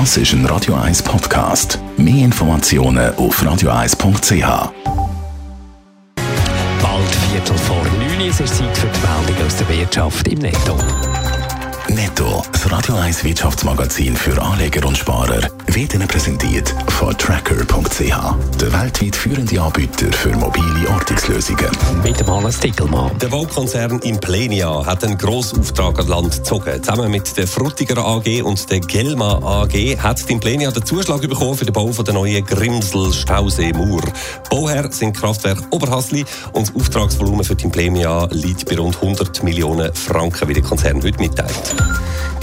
Das ist ein Radio 1 Podcast. Mehr Informationen auf radio1.ch. Bald Viertel vor neun ist es Zeit für die Meldung aus der Wirtschaft im Netto. Netto, das Radio 1 Wirtschaftsmagazin für Anleger und Sparer, wird Ihnen präsentiert von Tracker.ch, der weltweit führende Anbieter für mobile Ortungslösungen. Mit dem Hannes Dickelmann. Der Baukonzern Implenia hat einen Grossauftrag an Land gezogen. Zusammen mit der Frutiger AG und der Gelma AG hat die Implenia den Zuschlag bekommen für den Bau von der neuen Grimsel-Stausee-Mauer. Bauherr sind Kraftwerk Oberhasli und das Auftragsvolumen für die Implenia liegt bei rund 100 Millionen Franken, wie der Konzern heute mitteilt.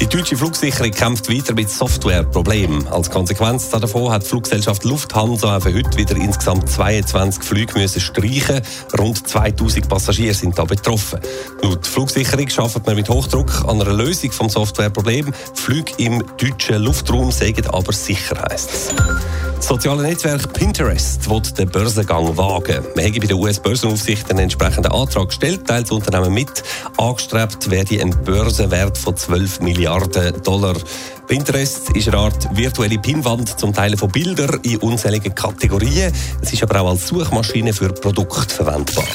Die deutsche Flugsicherung kämpft weiter mit Softwareproblemen. Als Konsequenz davon hat die Fluggesellschaft Lufthansa für heute wieder insgesamt 22 Flüge müssen streichen. Rund 2000 Passagiere sind da betroffen. Laut Flugsicherung arbeitet man mit Hochdruck an einer Lösung vom Softwareproblem. Flüge im deutschen Luftraum sägen aber sicher, heisst es. Das soziale Netzwerk Pinterest wird den Börsengang wagen. Man hat bei der US-Börsenaufsicht einen entsprechenden Antrag gestellt, teilt das Unternehmen mit. Angestrebt werde ein Börsenwert von 12 Milliarden Dollar. Pinterest ist eine Art virtuelle Pinwand zum Teilen von Bildern in unzähligen Kategorien. Es ist aber auch als Suchmaschine für Produkte verwendbar.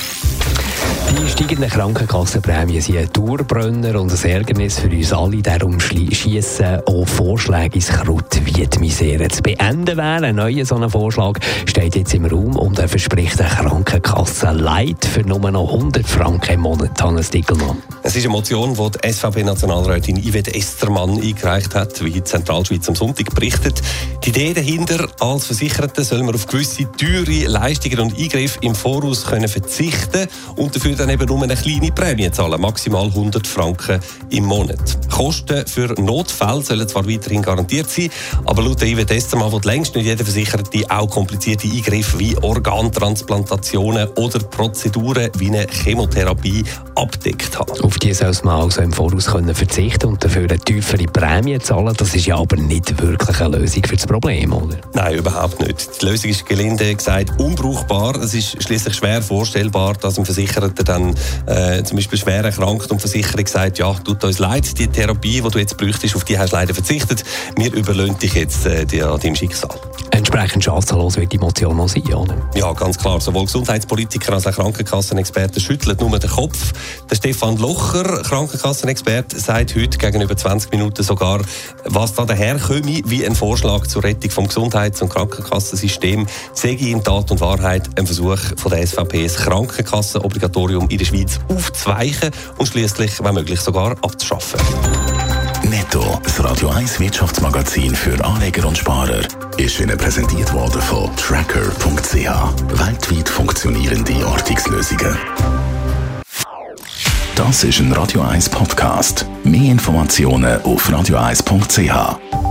Die steigenden Krankenkassenprämien sind ein Dauerbrenner und ein Ärgernis für uns alle. Darum schießen auch Vorschläge ins Kraut, wie die Misere zu beenden wäre. Ein neuer so Vorschlag steht jetzt im Raum und er verspricht eine Krankenkasse Leid für nur noch 100 Franken im Monat. Hannes Dickelmann. Es ist eine Motion, die die SVP-Nationalrätin Yvette Estermann eingereicht hat, wie die Zentralschweiz am Sonntag berichtet. Die Idee dahinter, als Versicherte soll man auf gewisse teure Leistungen und Eingriffe im Voraus können verzichten und dafür dann eben nur eine kleine Prämie zahlen, maximal 100 Franken im Monat. Kosten für Notfälle sollen zwar weiterhin garantiert sein, aber laut der Yvette Estermann wird längst nicht jeder Versicherte auch komplizierte Eingriffe wie Organtransplantationen oder Prozeduren wie eine Chemotherapie abdeckt haben. Auf die soll man also im Voraus können verzichten und dafür eine tiefere Prämie zahlen. Das ist ja aber nicht wirklich eine Lösung für das Problem, oder? Nein, überhaupt nicht. Die Lösung ist gelinde gesagt unbrauchbar. Es ist schließlich schwer vorstellbar, dass ein Versicherter dann äh, zum Beispiel schwer erkrankt und die Versicherung sagt, ja, tut uns leid, die Therapie, die du jetzt bräuchtest, auf die hast du leider verzichtet. Wir überlöhnen dich jetzt äh, deinem Schicksal. Entsprechend schadenlos wird die Motion auch sein, oder? Ja, ganz klar. Sowohl Gesundheitspolitiker als auch Krankenkassenexperten schütteln nur den Kopf. Der Stefan Locher, Krankenkassenexperte, sagt heute gegenüber 20 Minuten sogar, was da daherkomme, wie ein Vorschlag zur Rettung vom Gesundheits- und Krankenkassensystem, sei in Tat und Wahrheit ein Versuch von der SVP, das Krankenkassenobligatorium in der Schweiz aufzuweichen und schließlich, wenn möglich, sogar abzuschaffen. Netto, das Radio 1 Wirtschaftsmagazin für Anleger und Sparer, ist Ihnen präsentiert worden von Tracker.ch. Weltweit funktionierende Ortungslösungen. Das ist ein Radio 1 Podcast. Mehr Informationen auf radio1.ch.